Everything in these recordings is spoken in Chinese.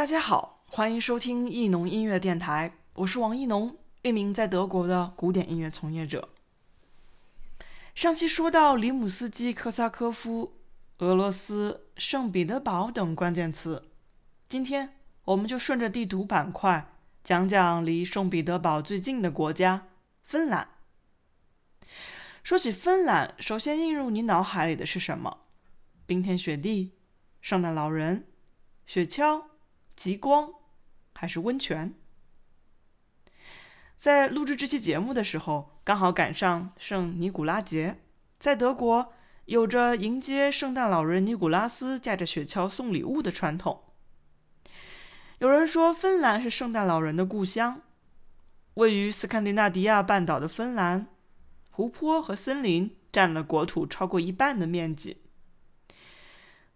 大家好，欢迎收听艺农音乐电台，我是王艺农，一名在德国的古典音乐从业者。上期说到里姆斯基科萨科夫、俄罗斯、圣彼得堡等关键词，今天我们就顺着地图板块讲讲离圣彼得堡最近的国家——芬兰。说起芬兰，首先映入你脑海里的是什么？冰天雪地、圣诞老人、雪橇。极光，还是温泉？在录制这期节目的时候，刚好赶上圣尼古拉节，在德国有着迎接圣诞老人尼古拉斯驾着雪橇送礼物的传统。有人说，芬兰是圣诞老人的故乡。位于斯堪的纳迪亚半岛的芬兰，湖泊和森林占了国土超过一半的面积，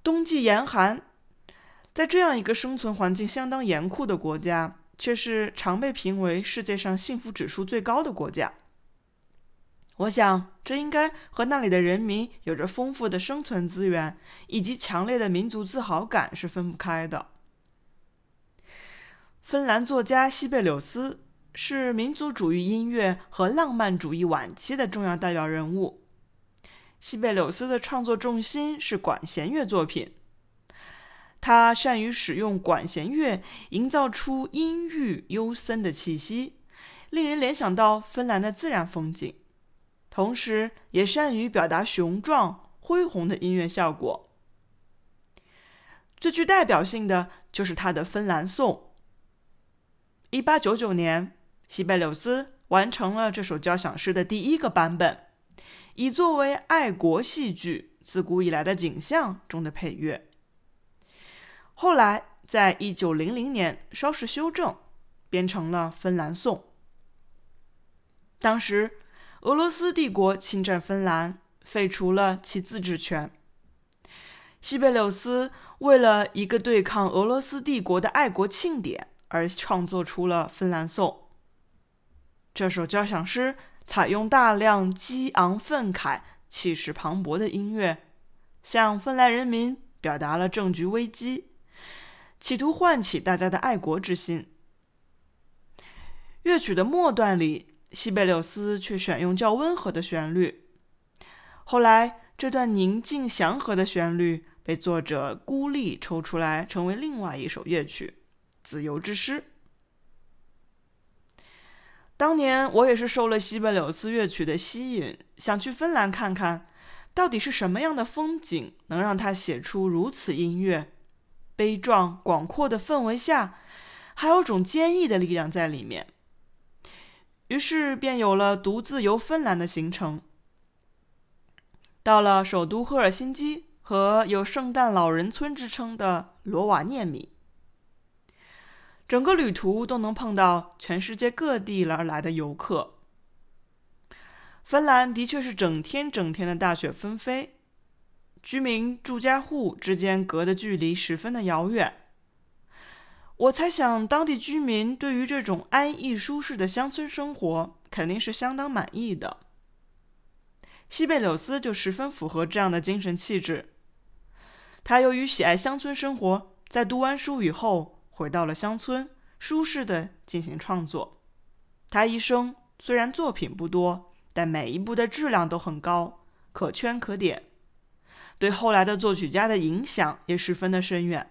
冬季严寒。在这样一个生存环境相当严酷的国家，却是常被评为世界上幸福指数最高的国家。我想，这应该和那里的人民有着丰富的生存资源以及强烈的民族自豪感是分不开的。芬兰作家西贝柳斯是民族主义音乐和浪漫主义晚期的重要代表人物。西贝柳斯的创作重心是管弦乐作品。他善于使用管弦乐，营造出阴郁幽森的气息，令人联想到芬兰的自然风景。同时，也善于表达雄壮恢宏的音乐效果。最具代表性的就是他的《芬兰颂》。一八九九年，西贝柳斯完成了这首交响诗的第一个版本，以作为爱国戏剧自古以来的景象中的配乐。后来，在一九零零年稍事修正，编成了《芬兰颂》。当时，俄罗斯帝国侵占芬兰，废除了其自治权。西贝柳斯为了一个对抗俄罗斯帝国的爱国庆典而创作出了《芬兰颂》。这首交响诗采用大量激昂愤慨、气势磅礴的音乐，向芬兰人民表达了政局危机。企图唤起大家的爱国之心。乐曲的末段里，西贝柳斯却选用较温和的旋律。后来，这段宁静祥和的旋律被作者孤立抽出来，成为另外一首乐曲《自由之诗》。当年我也是受了西贝柳斯乐曲的吸引，想去芬兰看看，到底是什么样的风景能让他写出如此音乐。悲壮广阔的氛围下，还有种坚毅的力量在里面。于是便有了独自游芬兰的行程。到了首都赫尔辛基和有“圣诞老人村”之称的罗瓦涅米，整个旅途都能碰到全世界各地而来的游客。芬兰的确是整天整天的大雪纷飞。居民住家户之间隔的距离十分的遥远。我猜想，当地居民对于这种安逸舒适的乡村生活肯定是相当满意的。西贝柳斯就十分符合这样的精神气质。他由于喜爱乡村生活，在读完书以后回到了乡村，舒适的进行创作。他一生虽然作品不多，但每一部的质量都很高，可圈可点。对后来的作曲家的影响也十分的深远。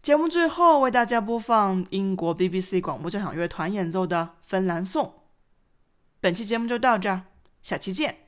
节目最后为大家播放英国 BBC 广播交响乐团演奏的《芬兰颂》。本期节目就到这儿，下期见。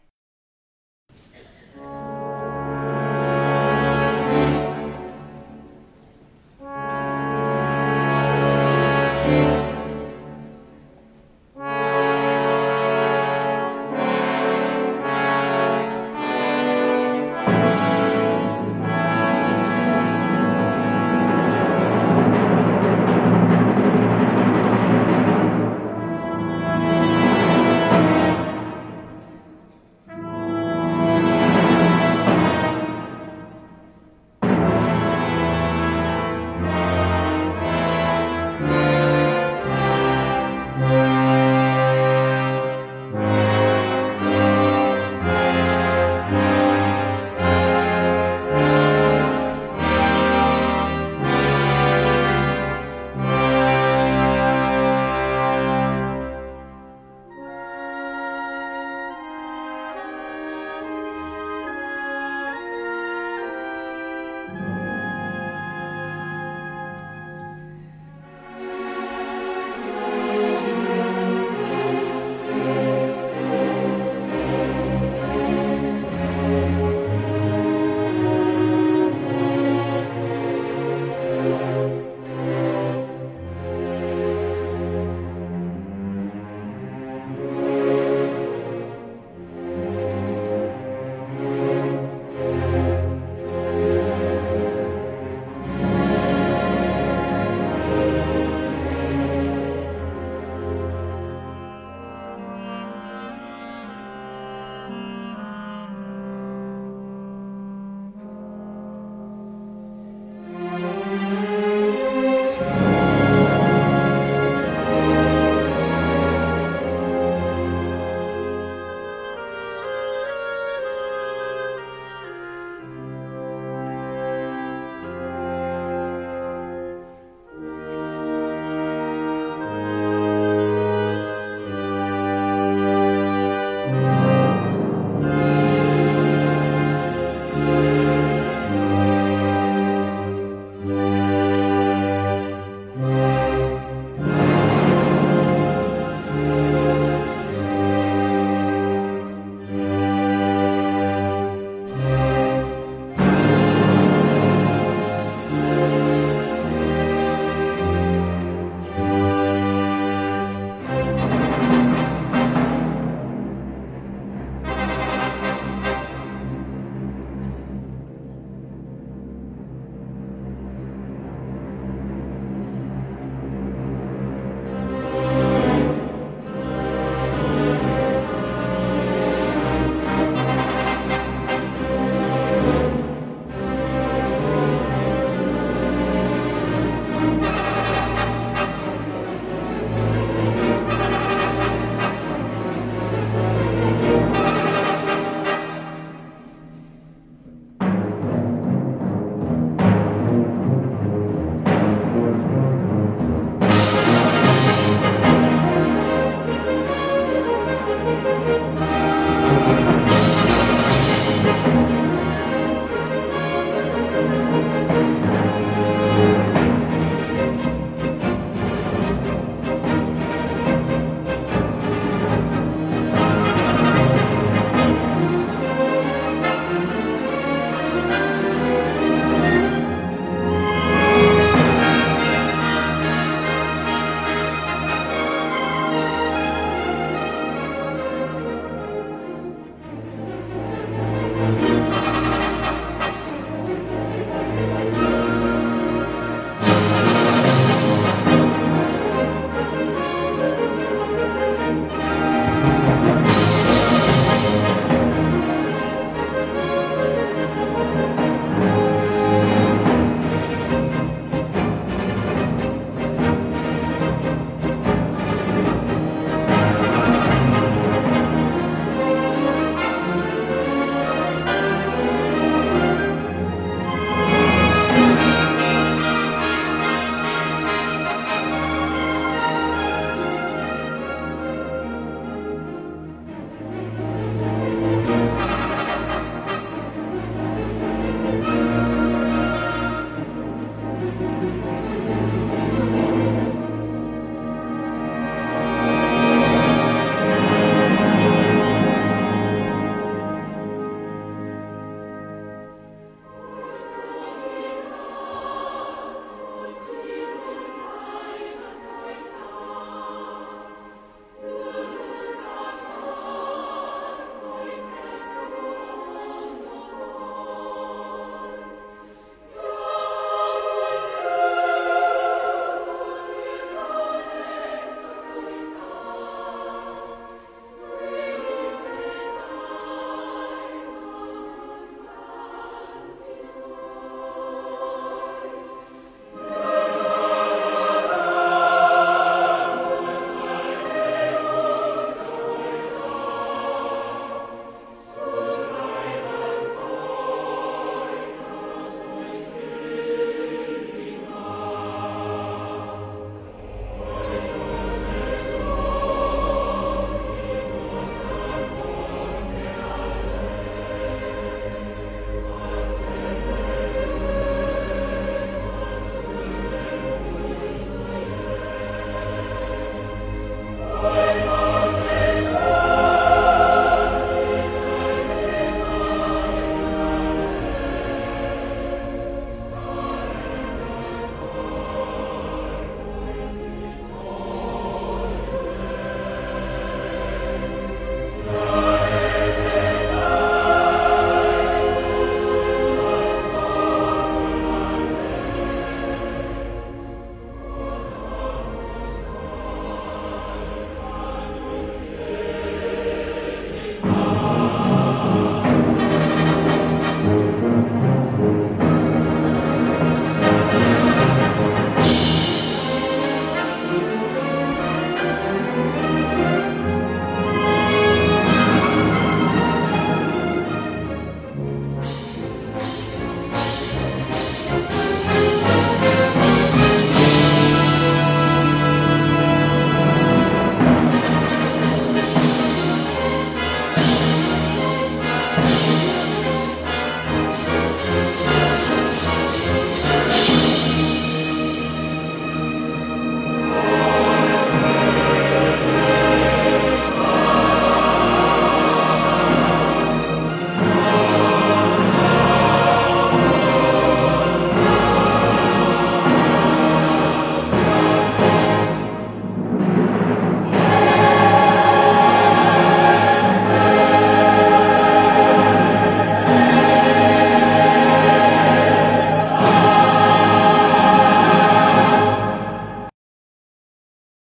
Oh.